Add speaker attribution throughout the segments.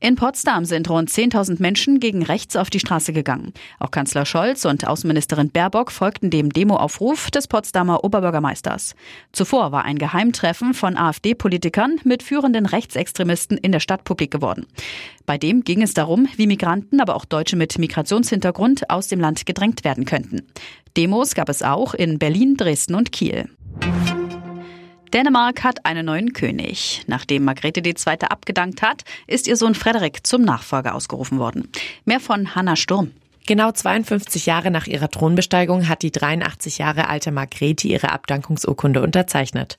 Speaker 1: In Potsdam sind rund 10.000 Menschen gegen rechts auf die Straße gegangen. Auch Kanzler Scholz und Außenministerin Baerbock folgten dem Demoaufruf des Potsdamer Oberbürgermeisters. Zuvor war ein Geheimtreffen von AfD-Politikern mit führenden Rechtsextremisten in der Stadt publik geworden. Bei dem ging es darum, wie Migranten, aber auch Deutsche mit Migrationshintergrund aus dem Land gedrängt werden könnten. Demos gab es auch in Berlin, Dresden und Kiel. Dänemark hat einen neuen König. Nachdem Margrethe II. abgedankt hat, ist ihr Sohn Frederik zum Nachfolger ausgerufen worden. Mehr von Hanna Sturm.
Speaker 2: Genau 52 Jahre nach ihrer Thronbesteigung hat die 83 Jahre alte Margrethe ihre Abdankungsurkunde unterzeichnet.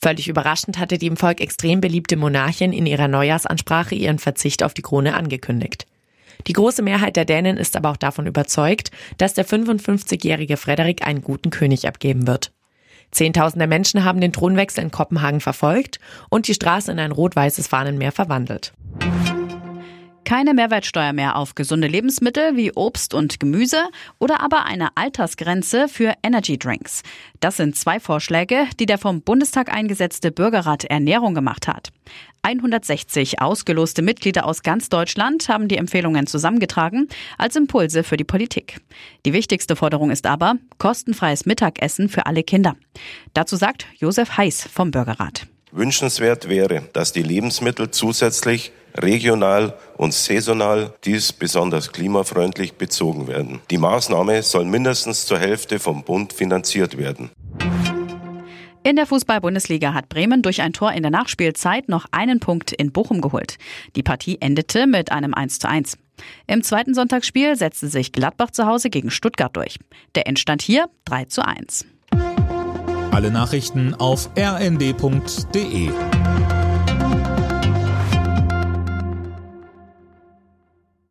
Speaker 2: Völlig überraschend hatte die im Volk extrem beliebte Monarchin in ihrer Neujahrsansprache ihren Verzicht auf die Krone angekündigt. Die große Mehrheit der Dänen ist aber auch davon überzeugt, dass der 55-jährige Frederik einen guten König abgeben wird. Zehntausende Menschen haben den Thronwechsel in Kopenhagen verfolgt und die Straße in ein rot-weißes Fahnenmeer verwandelt.
Speaker 1: Keine Mehrwertsteuer mehr auf gesunde Lebensmittel wie Obst und Gemüse oder aber eine Altersgrenze für Energy Drinks. Das sind zwei Vorschläge, die der vom Bundestag eingesetzte Bürgerrat Ernährung gemacht hat. 160 ausgeloste Mitglieder aus ganz Deutschland haben die Empfehlungen zusammengetragen als Impulse für die Politik. Die wichtigste Forderung ist aber kostenfreies Mittagessen für alle Kinder. Dazu sagt Josef Heiß vom Bürgerrat.
Speaker 3: Wünschenswert wäre, dass die Lebensmittel zusätzlich regional und saisonal, dies besonders klimafreundlich bezogen werden. Die Maßnahme soll mindestens zur Hälfte vom Bund finanziert werden.
Speaker 1: In der Fußball-Bundesliga hat Bremen durch ein Tor in der Nachspielzeit noch einen Punkt in Bochum geholt. Die Partie endete mit einem 1:1. Im zweiten Sonntagsspiel setzte sich Gladbach zu Hause gegen Stuttgart durch. Der Endstand hier 3:1.
Speaker 4: Alle Nachrichten auf rnd.de